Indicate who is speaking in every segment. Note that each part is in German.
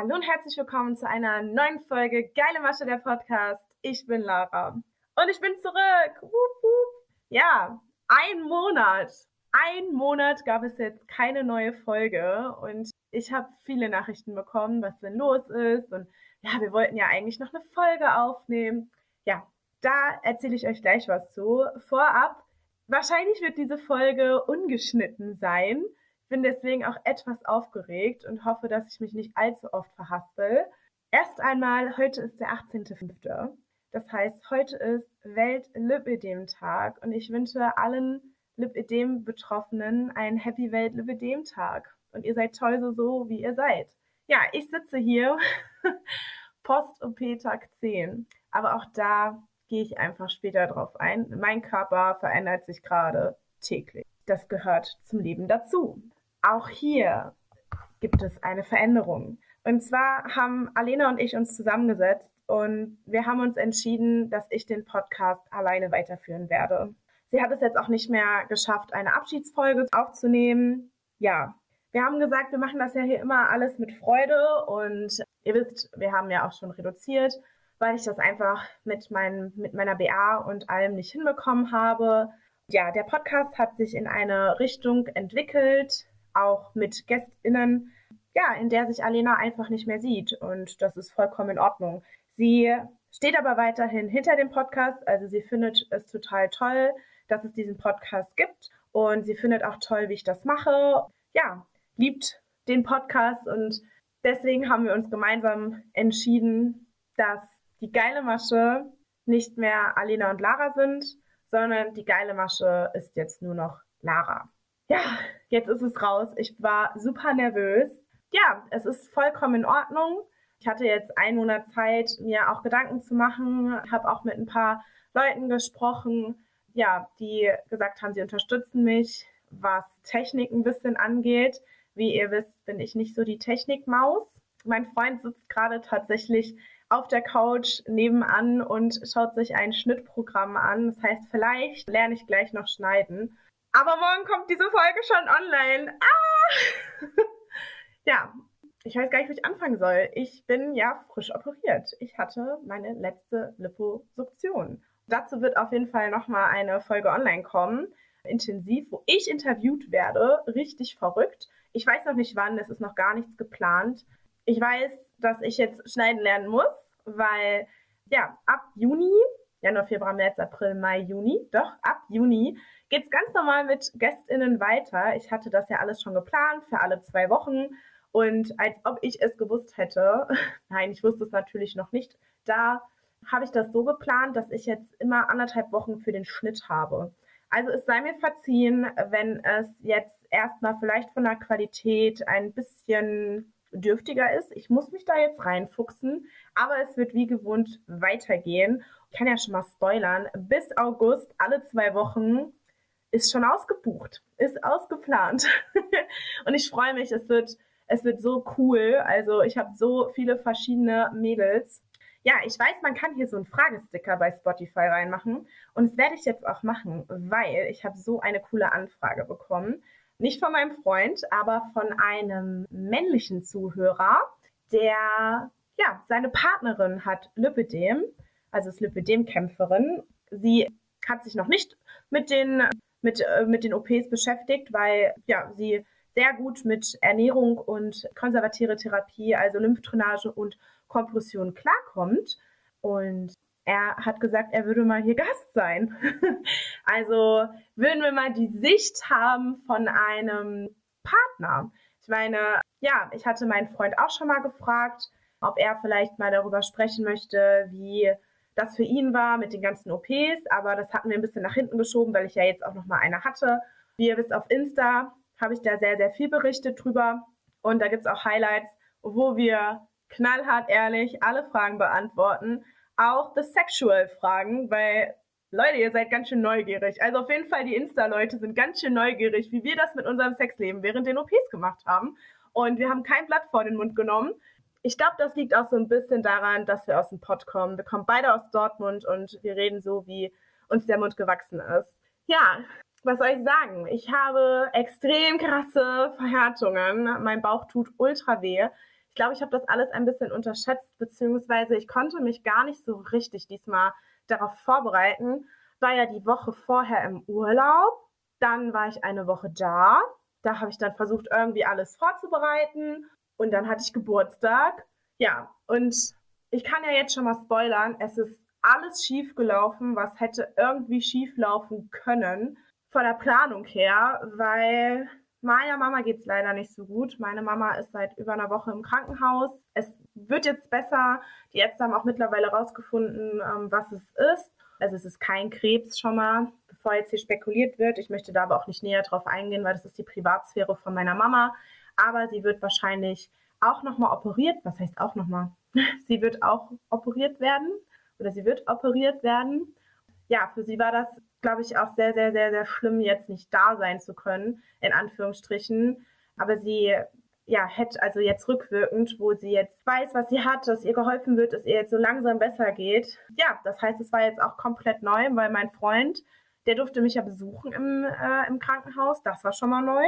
Speaker 1: Hallo und herzlich willkommen zu einer neuen Folge Geile Masche der Podcast. Ich bin Lara und ich bin zurück. Wup, wup. Ja, ein Monat. Ein Monat gab es jetzt keine neue Folge und ich habe viele Nachrichten bekommen, was denn los ist und ja, wir wollten ja eigentlich noch eine Folge aufnehmen. Ja, da erzähle ich euch gleich was zu. Vorab, wahrscheinlich wird diese Folge ungeschnitten sein bin deswegen auch etwas aufgeregt und hoffe, dass ich mich nicht allzu oft verhaspel. Erst einmal, heute ist der 18.05. Das heißt, heute ist Welt-Lipödem-Tag und ich wünsche allen Lipödem-Betroffenen einen Happy Welt-Lipödem-Tag. Und ihr seid toll so, so, wie ihr seid. Ja, ich sitze hier, Post-OP-Tag 10. Aber auch da gehe ich einfach später drauf ein. Mein Körper verändert sich gerade täglich. Das gehört zum Leben dazu. Auch hier gibt es eine Veränderung. Und zwar haben Alena und ich uns zusammengesetzt und wir haben uns entschieden, dass ich den Podcast alleine weiterführen werde. Sie hat es jetzt auch nicht mehr geschafft, eine Abschiedsfolge aufzunehmen. Ja, wir haben gesagt, wir machen das ja hier immer alles mit Freude und ihr wisst, wir haben ja auch schon reduziert, weil ich das einfach mit, mein, mit meiner BA und allem nicht hinbekommen habe. Ja, der Podcast hat sich in eine Richtung entwickelt, auch mit GästInnen, ja, in der sich Alena einfach nicht mehr sieht. Und das ist vollkommen in Ordnung. Sie steht aber weiterhin hinter dem Podcast. Also sie findet es total toll, dass es diesen Podcast gibt. Und sie findet auch toll, wie ich das mache. Ja, liebt den Podcast und deswegen haben wir uns gemeinsam entschieden, dass die geile Masche nicht mehr Alena und Lara sind, sondern die geile Masche ist jetzt nur noch Lara ja, jetzt ist es raus. Ich war super nervös. Ja, es ist vollkommen in Ordnung. Ich hatte jetzt einen Monat Zeit, mir auch Gedanken zu machen, habe auch mit ein paar Leuten gesprochen, ja, die gesagt haben, sie unterstützen mich, was Technik ein bisschen angeht. Wie ihr wisst, bin ich nicht so die Technikmaus. Mein Freund sitzt gerade tatsächlich auf der Couch nebenan und schaut sich ein Schnittprogramm an. Das heißt, vielleicht lerne ich gleich noch schneiden. Aber morgen kommt diese Folge schon online. Ah! ja, ich weiß gar nicht, wo ich anfangen soll. Ich bin ja frisch operiert. Ich hatte meine letzte Liposuktion. Dazu wird auf jeden Fall nochmal eine Folge online kommen, intensiv, wo ich interviewt werde. Richtig verrückt. Ich weiß noch nicht wann, es ist noch gar nichts geplant. Ich weiß, dass ich jetzt schneiden lernen muss, weil ja, ab Juni, Januar, Februar, März, April, Mai, Juni, doch, ab Juni geht es ganz normal mit GästInnen weiter. Ich hatte das ja alles schon geplant für alle zwei Wochen. Und als ob ich es gewusst hätte, nein, ich wusste es natürlich noch nicht, da habe ich das so geplant, dass ich jetzt immer anderthalb Wochen für den Schnitt habe. Also es sei mir verziehen, wenn es jetzt erstmal vielleicht von der Qualität ein bisschen dürftiger ist. Ich muss mich da jetzt reinfuchsen, aber es wird wie gewohnt weitergehen. Ich kann ja schon mal spoilern. Bis August alle zwei Wochen ist schon ausgebucht, ist ausgeplant. und ich freue mich, es wird, es wird so cool. Also ich habe so viele verschiedene Mädels. Ja, ich weiß, man kann hier so einen Fragesticker bei Spotify reinmachen. Und das werde ich jetzt auch machen, weil ich habe so eine coole Anfrage bekommen. Nicht von meinem Freund, aber von einem männlichen Zuhörer, der ja seine Partnerin hat Lipidem, also ist Lipidem-Kämpferin. Sie hat sich noch nicht mit den mit, äh, mit den OPs beschäftigt, weil ja, sie sehr gut mit Ernährung und konservative Therapie, also Lymphdrainage und Kompression klarkommt. Und er hat gesagt, er würde mal hier Gast sein. also würden wir mal die Sicht haben von einem Partner. Ich meine, ja, ich hatte meinen Freund auch schon mal gefragt, ob er vielleicht mal darüber sprechen möchte, wie das für ihn war mit den ganzen OPs, aber das hatten wir ein bisschen nach hinten geschoben, weil ich ja jetzt auch noch mal eine hatte. Wie ihr wisst, auf Insta habe ich da sehr, sehr viel berichtet drüber und da gibt es auch Highlights, wo wir knallhart ehrlich alle Fragen beantworten, auch the sexual Fragen, weil Leute, ihr seid ganz schön neugierig. Also auf jeden Fall die Insta-Leute sind ganz schön neugierig, wie wir das mit unserem Sexleben während den OPs gemacht haben. Und wir haben kein Blatt vor den Mund genommen ich glaube, das liegt auch so ein bisschen daran, dass wir aus dem Pott kommen. Wir kommen beide aus Dortmund und wir reden so, wie uns der Mund gewachsen ist. Ja, was soll ich sagen? Ich habe extrem krasse Verhärtungen. Mein Bauch tut ultra weh. Ich glaube, ich habe das alles ein bisschen unterschätzt, beziehungsweise ich konnte mich gar nicht so richtig diesmal darauf vorbereiten. War ja die Woche vorher im Urlaub, dann war ich eine Woche da. Da habe ich dann versucht, irgendwie alles vorzubereiten. Und dann hatte ich Geburtstag. Ja, und ich kann ja jetzt schon mal spoilern, es ist alles schief gelaufen, was hätte irgendwie schief laufen können von der Planung her, weil Meiner Mama geht es leider nicht so gut. Meine Mama ist seit über einer Woche im Krankenhaus. Es wird jetzt besser. Die Ärzte haben auch mittlerweile rausgefunden, ähm, was es ist. Also es ist kein Krebs schon mal, bevor jetzt hier spekuliert wird. Ich möchte da aber auch nicht näher drauf eingehen, weil das ist die Privatsphäre von meiner Mama. Aber sie wird wahrscheinlich auch nochmal operiert. Was heißt auch nochmal? sie wird auch operiert werden oder sie wird operiert werden. Ja, für sie war das glaube ich, auch sehr, sehr, sehr, sehr schlimm, jetzt nicht da sein zu können, in Anführungsstrichen. Aber sie ja, hätte also jetzt rückwirkend, wo sie jetzt weiß, was sie hat, dass ihr geholfen wird, dass ihr jetzt so langsam besser geht. Ja, das heißt, es war jetzt auch komplett neu, weil mein Freund, der durfte mich ja besuchen im, äh, im Krankenhaus. Das war schon mal neu.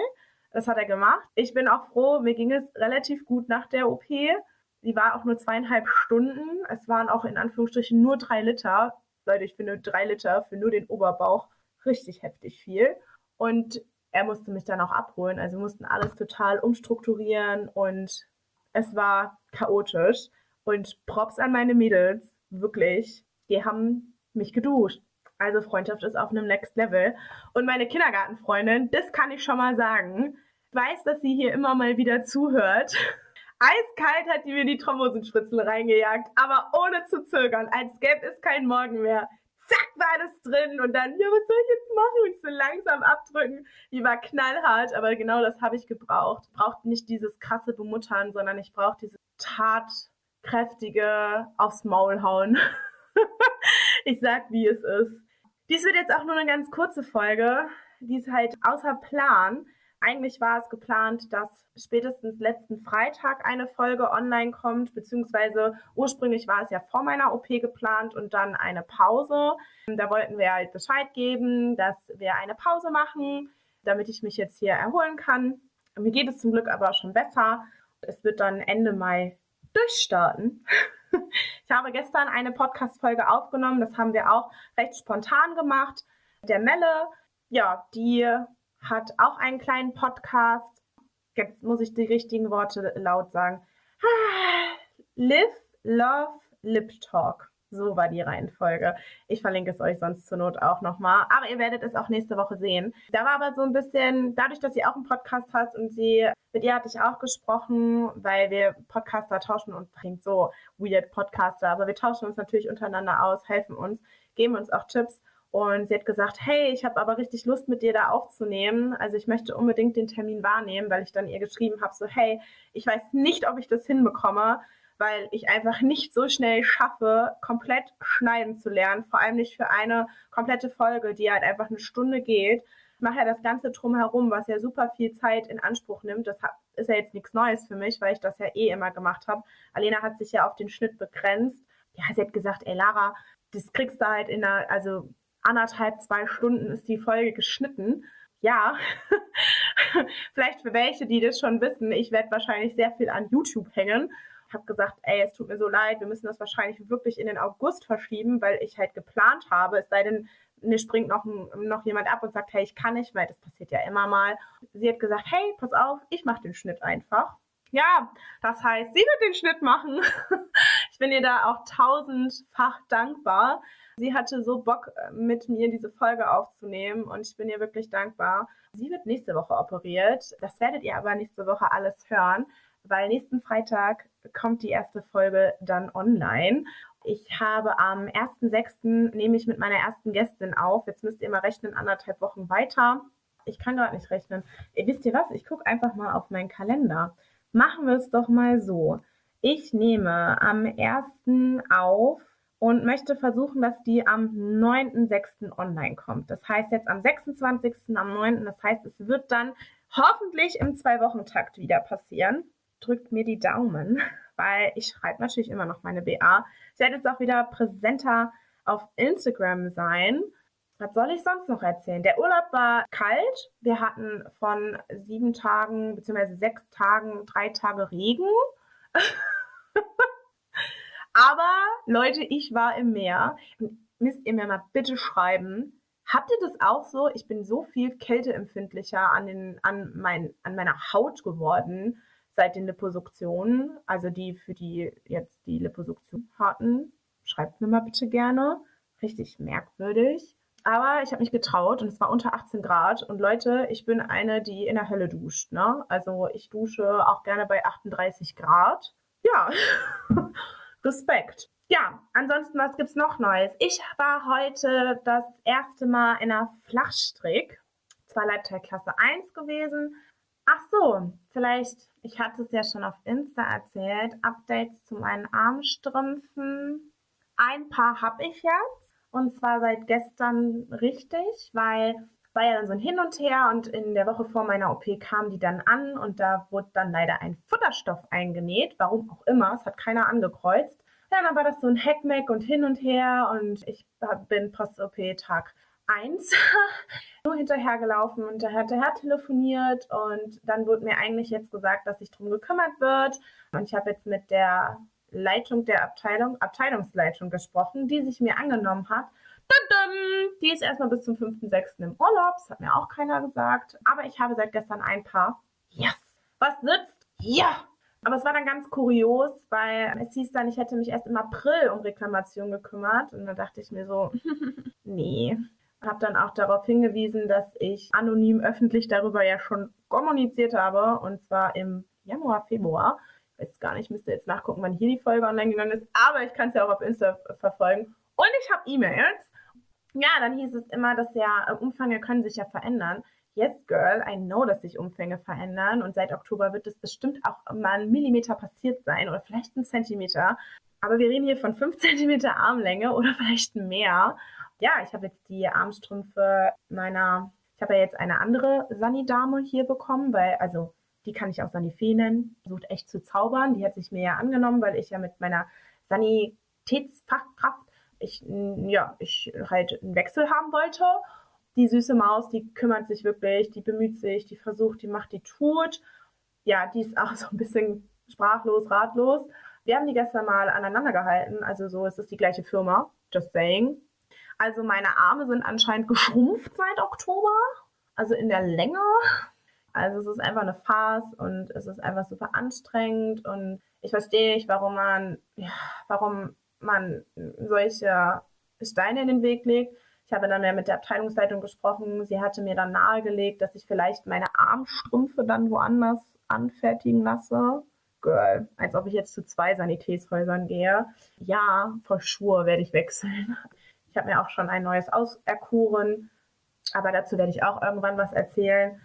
Speaker 1: Das hat er gemacht. Ich bin auch froh, mir ging es relativ gut nach der OP. Sie war auch nur zweieinhalb Stunden. Es waren auch in Anführungsstrichen nur drei Liter. Leute, ich finde drei Liter für nur den Oberbauch richtig heftig viel. Und er musste mich dann auch abholen. Also wir mussten alles total umstrukturieren und es war chaotisch. Und Props an meine Mädels, wirklich, die haben mich geduscht. Also Freundschaft ist auf einem Next Level. Und meine Kindergartenfreundin, das kann ich schon mal sagen, weiß, dass sie hier immer mal wieder zuhört. Eiskalt hat die mir die Thrombosenspritzel reingejagt, aber ohne zu zögern, als gäbe es keinen Morgen mehr. Zack, war das drin und dann, ja, was soll ich jetzt machen? Und so langsam abdrücken. Die war knallhart, aber genau das habe ich gebraucht. Ich brauchte nicht dieses krasse Bemuttern, sondern ich brauche dieses tatkräftige aufs Maul hauen. ich sag, wie es ist. Dies wird jetzt auch nur eine ganz kurze Folge. Die ist halt außer Plan. Eigentlich war es geplant, dass spätestens letzten Freitag eine Folge online kommt, beziehungsweise ursprünglich war es ja vor meiner OP geplant und dann eine Pause. Da wollten wir halt Bescheid geben, dass wir eine Pause machen, damit ich mich jetzt hier erholen kann. Mir geht es zum Glück aber schon besser. Es wird dann Ende Mai durchstarten. Ich habe gestern eine Podcast-Folge aufgenommen. Das haben wir auch recht spontan gemacht. Der Melle, ja, die hat auch einen kleinen Podcast. Jetzt muss ich die richtigen Worte laut sagen. Live, Love, Lip Talk. So war die Reihenfolge. Ich verlinke es euch sonst zur Not auch nochmal. Aber ihr werdet es auch nächste Woche sehen. Da war aber so ein bisschen, dadurch, dass sie auch einen Podcast hat und sie, mit ihr hatte ich auch gesprochen, weil wir Podcaster tauschen und bringt so weird Podcaster. Aber wir tauschen uns natürlich untereinander aus, helfen uns, geben uns auch Tipps. Und sie hat gesagt, hey, ich habe aber richtig Lust, mit dir da aufzunehmen. Also ich möchte unbedingt den Termin wahrnehmen, weil ich dann ihr geschrieben habe, so, hey, ich weiß nicht, ob ich das hinbekomme, weil ich einfach nicht so schnell schaffe, komplett schneiden zu lernen. Vor allem nicht für eine komplette Folge, die halt einfach eine Stunde geht. Ich mache ja das Ganze drumherum, was ja super viel Zeit in Anspruch nimmt. Das ist ja jetzt nichts Neues für mich, weil ich das ja eh immer gemacht habe. Alena hat sich ja auf den Schnitt begrenzt. Ja, sie hat gesagt, ey Lara, das kriegst du halt in einer, also anderthalb, zwei Stunden ist die Folge geschnitten. Ja, vielleicht für welche, die das schon wissen, ich werde wahrscheinlich sehr viel an YouTube hängen. Habe gesagt, ey, es tut mir so leid, wir müssen das wahrscheinlich wirklich in den August verschieben, weil ich halt geplant habe, es sei denn, mir springt noch, noch jemand ab und sagt, hey, ich kann nicht, weil das passiert ja immer mal. Sie hat gesagt, hey, pass auf, ich mache den Schnitt einfach. Ja, das heißt, sie wird den Schnitt machen. ich bin ihr da auch tausendfach dankbar. Sie hatte so Bock, äh, mit mir diese Folge aufzunehmen und ich bin ihr wirklich dankbar. Sie wird nächste Woche operiert. Das werdet ihr aber nächste Woche alles hören, weil nächsten Freitag kommt die erste Folge dann online. Ich habe am 1.6. nehme ich mit meiner ersten Gästin auf. Jetzt müsst ihr mal rechnen, anderthalb Wochen weiter. Ich kann gerade nicht rechnen. Ihr wisst ihr was? Ich gucke einfach mal auf meinen Kalender. Machen wir es doch mal so. Ich nehme am 1. auf und möchte versuchen, dass die am 9.6. online kommt. Das heißt jetzt am 26., am 9., das heißt, es wird dann hoffentlich im Zwei-Wochen-Takt wieder passieren. Drückt mir die Daumen, weil ich schreibe natürlich immer noch meine BA. Ich werde jetzt auch wieder präsenter auf Instagram sein. Was soll ich sonst noch erzählen? Der Urlaub war kalt. Wir hatten von sieben Tagen bzw. sechs Tagen drei Tage Regen. Aber Leute, ich war im Meer. Müsst ihr mir mal bitte schreiben. Habt ihr das auch so? Ich bin so viel kälteempfindlicher an, den, an, mein, an meiner Haut geworden seit den Liposuktionen. Also die, für die jetzt die Liposuktion hatten. Schreibt mir mal bitte gerne. Richtig merkwürdig. Aber ich habe mich getraut und es war unter 18 Grad. Und Leute, ich bin eine, die in der Hölle duscht. Ne? Also ich dusche auch gerne bei 38 Grad. Ja, Respekt. Ja, ansonsten, was gibt's noch Neues? Ich war heute das erste Mal in einer Flachstrick. Zwar Leibteilklasse 1 gewesen. Ach so, vielleicht, ich hatte es ja schon auf Insta erzählt, Updates zu meinen Armstrümpfen. Ein paar habe ich jetzt und zwar seit gestern richtig, weil war ja dann so ein Hin und Her und in der Woche vor meiner OP kamen die dann an und da wurde dann leider ein Futterstoff eingenäht, warum auch immer, es hat keiner angekreuzt. Ja, dann war das so ein Hackmack und hin und her und ich bin Post-OP 1 nur hinterhergelaufen und Herr telefoniert und dann wurde mir eigentlich jetzt gesagt, dass sich drum gekümmert wird und ich habe jetzt mit der Leitung der Abteilung, Abteilungsleitung gesprochen, die sich mir angenommen hat. Die ist erstmal bis zum 5.6. im Urlaub. Das hat mir auch keiner gesagt. Aber ich habe seit gestern ein Paar. Yes! Was sitzt? Ja! Aber es war dann ganz kurios, weil es hieß dann, ich hätte mich erst im April um Reklamation gekümmert. Und da dachte ich mir so, nee. Habe dann auch darauf hingewiesen, dass ich anonym öffentlich darüber ja schon kommuniziert habe. Und zwar im Januar, Februar weiß gar nicht, müsste jetzt nachgucken, wann hier die Folge online gegangen ist, aber ich kann es ja auch auf Insta verfolgen. Und ich habe E-Mails. Ja, dann hieß es immer, dass ja Umfänge können sich ja verändern. Yes, Girl, I know, dass sich Umfänge verändern und seit Oktober wird es bestimmt auch mal ein Millimeter passiert sein oder vielleicht ein Zentimeter. Aber wir reden hier von 5 Zentimeter Armlänge oder vielleicht mehr. Ja, ich habe jetzt die Armstrümpfe meiner, ich habe ja jetzt eine andere Sani-Dame hier bekommen, weil, also die kann ich auch Sanifee nennen, versucht echt zu zaubern. Die hat sich mir ja angenommen, weil ich ja mit meiner Sanitätsfachkraft, ich, ja, ich halt einen Wechsel haben wollte. Die süße Maus, die kümmert sich wirklich, die bemüht sich, die versucht, die macht, die tut. Ja, die ist auch so ein bisschen sprachlos, ratlos. Wir haben die gestern mal aneinander gehalten, also so ist es die gleiche Firma, just saying. Also meine Arme sind anscheinend geschrumpft seit Oktober, also in der Länge. Also es ist einfach eine Farce und es ist einfach super anstrengend und ich verstehe nicht, warum man, ja, warum man solche Steine in den Weg legt. Ich habe dann ja mit der Abteilungsleitung gesprochen. Sie hatte mir dann nahegelegt, dass ich vielleicht meine Armstrümpfe dann woanders anfertigen lasse. Girl, als ob ich jetzt zu zwei Sanitätshäusern gehe. Ja, vor Schuhe werde ich wechseln. Ich habe mir auch schon ein neues auserkoren, aber dazu werde ich auch irgendwann was erzählen.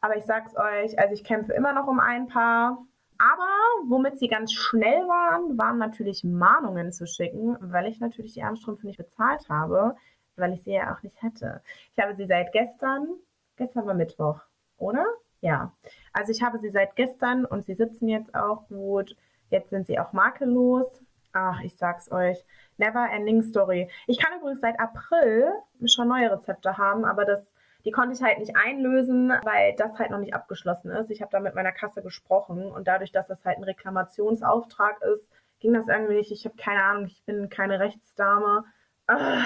Speaker 1: Aber ich sag's euch, also ich kämpfe immer noch um ein paar. Aber womit sie ganz schnell waren, waren natürlich Mahnungen zu schicken, weil ich natürlich die Armstrümpfe nicht bezahlt habe, weil ich sie ja auch nicht hätte. Ich habe sie seit gestern, gestern war Mittwoch, oder? Ja. Also ich habe sie seit gestern und sie sitzen jetzt auch gut. Jetzt sind sie auch makellos. Ach, ich sag's euch. Never ending story. Ich kann übrigens seit April schon neue Rezepte haben, aber das die konnte ich halt nicht einlösen, weil das halt noch nicht abgeschlossen ist. Ich habe da mit meiner Kasse gesprochen und dadurch, dass das halt ein Reklamationsauftrag ist, ging das irgendwie nicht. Ich habe keine Ahnung, ich bin keine Rechtsdame. Ah,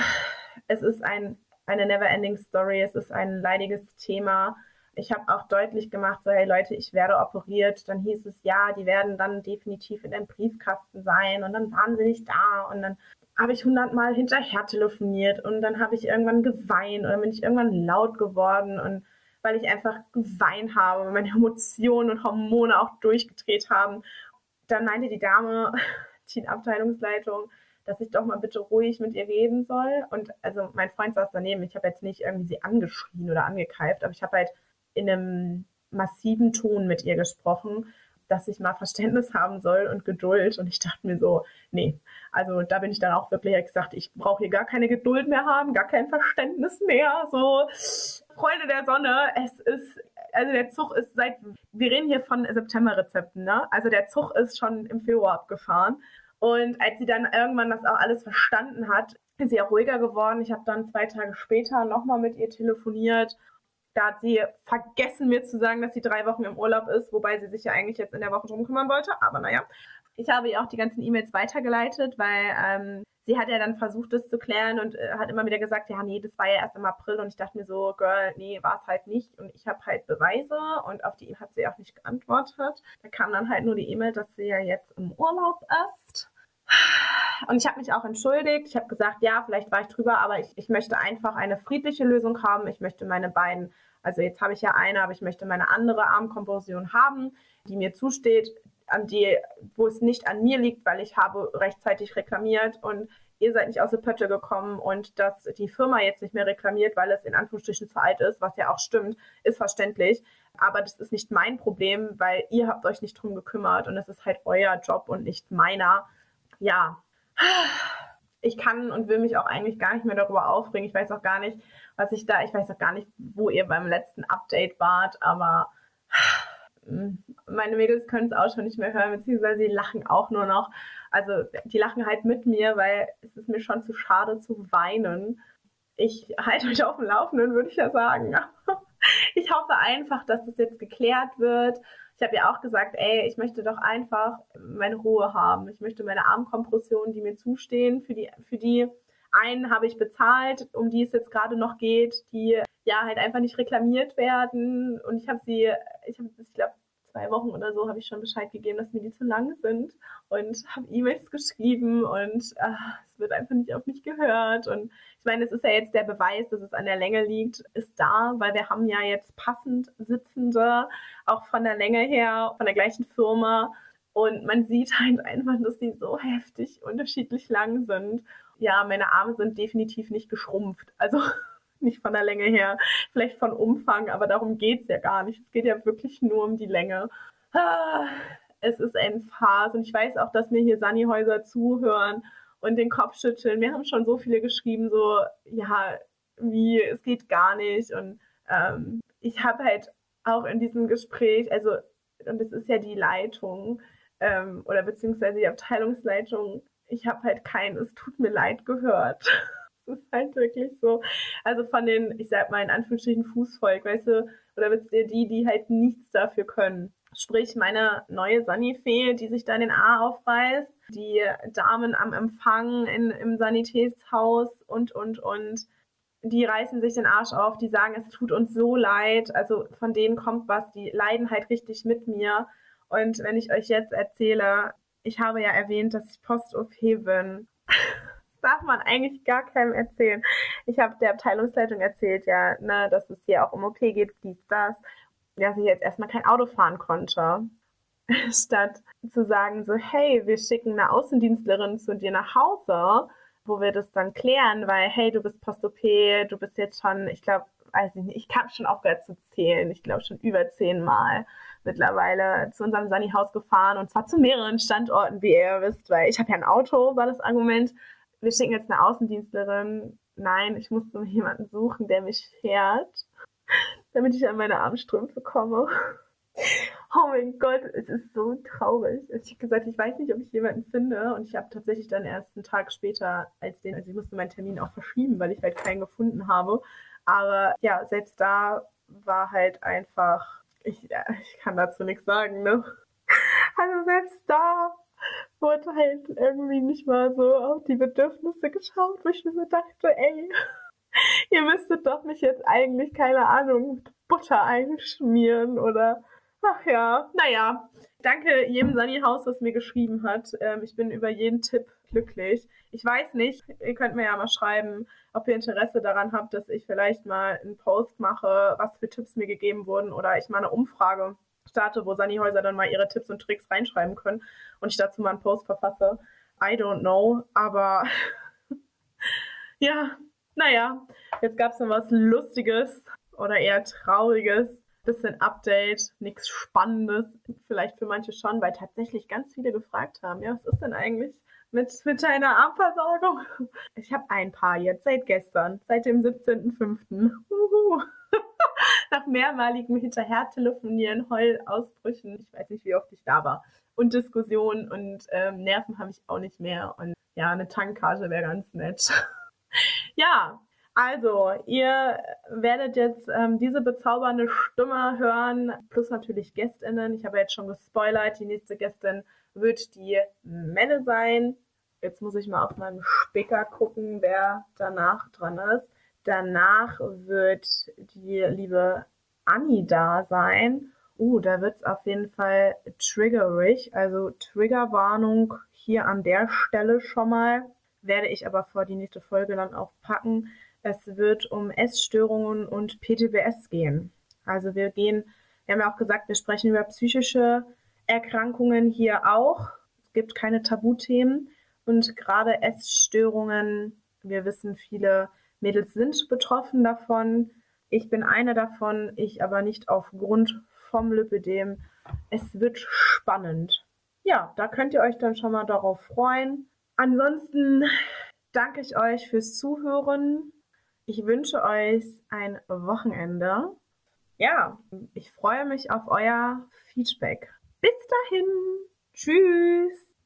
Speaker 1: es ist ein, eine never-ending Story, es ist ein leidiges Thema. Ich habe auch deutlich gemacht, so hey Leute, ich werde operiert. Dann hieß es, ja, die werden dann definitiv in dem Briefkasten sein und dann waren sie nicht da und dann habe ich hundertmal hinterher telefoniert und dann habe ich irgendwann geweint oder bin ich irgendwann laut geworden und weil ich einfach geweint habe, meine Emotionen und Hormone auch durchgedreht haben. Dann meinte die Dame, die Abteilungsleitung, dass ich doch mal bitte ruhig mit ihr reden soll. Und also mein Freund saß daneben. Ich habe jetzt nicht irgendwie sie angeschrien oder angekeift, aber ich habe halt in einem massiven Ton mit ihr gesprochen dass ich mal Verständnis haben soll und Geduld. Und ich dachte mir so, nee, also da bin ich dann auch wirklich gesagt, ich brauche hier gar keine Geduld mehr haben, gar kein Verständnis mehr. So, Freunde der Sonne, es ist, also der Zug ist seit, wir reden hier von September-Rezepten, ne? Also der Zug ist schon im Februar abgefahren. Und als sie dann irgendwann das auch alles verstanden hat, ist sie auch ruhiger geworden. Ich habe dann zwei Tage später nochmal mit ihr telefoniert Da hat sie vergessen, mir zu sagen, dass sie drei Wochen im Urlaub ist, wobei sie sich ja eigentlich jetzt in der Woche drum kümmern wollte. Aber naja, ich habe ihr auch die ganzen E-Mails weitergeleitet, weil ähm, sie hat ja dann versucht, das zu klären und äh, hat immer wieder gesagt, ja, nee, das war ja erst im April und ich dachte mir so, Girl, nee, war es halt nicht und ich habe halt Beweise und auf die hat sie auch nicht geantwortet. Da kam dann halt nur die E-Mail, dass sie ja jetzt im Urlaub ist. Und ich habe mich auch entschuldigt. Ich habe gesagt, ja, vielleicht war ich drüber, aber ich, ich möchte einfach eine friedliche Lösung haben. Ich möchte meine beiden, also jetzt habe ich ja eine, aber ich möchte meine andere Armkomposition haben, die mir zusteht, an die, wo es nicht an mir liegt, weil ich habe rechtzeitig reklamiert und ihr seid nicht aus der Pötte gekommen und dass die Firma jetzt nicht mehr reklamiert, weil es in Anführungsstrichen zu alt ist, was ja auch stimmt, ist verständlich. Aber das ist nicht mein Problem, weil ihr habt euch nicht drum gekümmert und es ist halt euer Job und nicht meiner. Ja, ich kann und will mich auch eigentlich gar nicht mehr darüber aufregen. Ich weiß auch gar nicht, was ich da, ich weiß auch gar nicht, wo ihr beim letzten Update wart, aber meine Mädels können es auch schon nicht mehr hören, beziehungsweise sie lachen auch nur noch. Also die lachen halt mit mir, weil es ist mir schon zu schade zu weinen. Ich halte euch auf dem Laufenden, würde ich ja sagen. ich hoffe einfach, dass das jetzt geklärt wird. Ich habe ja auch gesagt, ey, ich möchte doch einfach meine Ruhe haben. Ich möchte meine Armkompressionen, die mir zustehen, für die, für die einen habe ich bezahlt, um die es jetzt gerade noch geht, die ja halt einfach nicht reklamiert werden. Und ich habe sie, ich habe, ich glaube, zwei Wochen oder so habe ich schon Bescheid gegeben, dass mir die zu lang sind und habe E-Mails geschrieben und ach, es wird einfach nicht auf mich gehört. Und ich meine, es ist ja jetzt der Beweis, dass es an der Länge liegt, ist da, weil wir haben ja jetzt passend Sitzende, auch von der Länge her, von der gleichen Firma. Und man sieht halt einfach, dass die so heftig unterschiedlich lang sind. Ja, meine Arme sind definitiv nicht geschrumpft. Also nicht von der Länge her, vielleicht von Umfang, aber darum geht es ja gar nicht. Es geht ja wirklich nur um die Länge. Ah, es ist ein Phase und ich weiß auch, dass mir hier Sunnyhäuser zuhören und den Kopf schütteln. Mir haben schon so viele geschrieben, so, ja, wie, es geht gar nicht. Und ähm, ich habe halt auch in diesem Gespräch, also, und es ist ja die Leitung ähm, oder beziehungsweise die Abteilungsleitung, ich habe halt kein, es tut mir leid gehört. Das ist halt wirklich so. Also von den, ich sag mal in Anführungsstrichen Fußvolk, weißt du, oder wisst ihr, die, die halt nichts dafür können. Sprich, meine neue Sani-Fee, die sich da in den A aufreißt, die Damen am Empfang in, im Sanitätshaus und, und, und, die reißen sich den Arsch auf, die sagen, es tut uns so leid. Also von denen kommt was, die leiden halt richtig mit mir. Und wenn ich euch jetzt erzähle, ich habe ja erwähnt, dass ich Post-OP bin darf man eigentlich gar keinem erzählen. Ich habe der Abteilungsleitung erzählt, ja, ne, dass es hier auch um OP geht, dies, das, dass ich jetzt erstmal kein Auto fahren konnte. Statt zu sagen, so, hey, wir schicken eine Außendienstlerin zu dir nach Hause, wo wir das dann klären, weil, hey, du bist Post-OP, du bist jetzt schon, ich glaube, weiß ich nicht, ich kann schon aufgehört zu zählen, ich glaube schon über zehnmal mittlerweile zu unserem Sunny-Haus gefahren und zwar zu mehreren Standorten, wie ihr wisst, weil ich habe ja ein Auto, war das Argument wir schicken jetzt eine Außendienstlerin. Nein, ich muss nur jemanden suchen, der mich fährt, damit ich an meine Armstrümpfe komme. Oh mein Gott, es ist so traurig. Ich habe gesagt, ich weiß nicht, ob ich jemanden finde. Und ich habe tatsächlich dann erst einen Tag später als den, also ich musste meinen Termin auch verschieben, weil ich halt keinen gefunden habe. Aber ja, selbst da war halt einfach, ich, ich kann dazu nichts sagen, ne? Also selbst da wurde halt irgendwie nicht mal so auf die Bedürfnisse geschaut, wo ich mir dachte, ey, ihr müsstet doch nicht jetzt eigentlich, keine Ahnung, Butter einschmieren oder, ach ja, naja. Danke jedem Sunny-Haus, das mir geschrieben hat. Ähm, ich bin über jeden Tipp glücklich. Ich weiß nicht, ihr könnt mir ja mal schreiben, ob ihr Interesse daran habt, dass ich vielleicht mal einen Post mache, was für Tipps mir gegeben wurden oder ich mal eine Umfrage starte, wo Sunnyhäuser dann mal ihre Tipps und Tricks reinschreiben können und ich dazu mal einen Post verfasse. I don't know, aber ja, naja, jetzt gab es noch was Lustiges oder eher Trauriges. Bisschen Update, nichts Spannendes, vielleicht für manche schon, weil tatsächlich ganz viele gefragt haben, ja, was ist denn eigentlich mit, mit deiner Armversorgung? Ich habe ein paar jetzt, seit gestern, seit dem 17.05. Nach mehrmaligem Hinterher-Telefonieren, Heulausbrüchen, ich weiß nicht, wie oft ich da war, und Diskussionen und ähm, Nerven habe ich auch nicht mehr. Und ja, eine Tankkarte wäre ganz nett. ja, Also, ihr werdet jetzt ähm, diese bezaubernde Stimme hören, plus natürlich GästInnen. Ich habe jetzt schon gespoilert, die nächste Gästin wird die Melle sein. Jetzt muss ich mal auf meinem Spicker gucken, wer danach dran ist. Danach wird die liebe Anni da sein. Uh, da wird es auf jeden Fall triggerig. Also Triggerwarnung hier an der Stelle schon mal. Werde ich aber vor die nächste Folge dann auch packen. Es wird um Essstörungen und PTBS gehen. Also wir gehen, wir haben ja auch gesagt, wir sprechen über psychische Erkrankungen hier auch. Es gibt keine Tabuthemen und gerade Essstörungen, wir wissen, viele Mädels sind betroffen davon. Ich bin eine davon, ich aber nicht aufgrund vom Lipidem. Es wird spannend. Ja, da könnt ihr euch dann schon mal darauf freuen. Ansonsten danke ich euch fürs Zuhören. Ich wünsche euch ein Wochenende. Ja, ich freue mich auf euer Feedback. Bis dahin. Tschüss.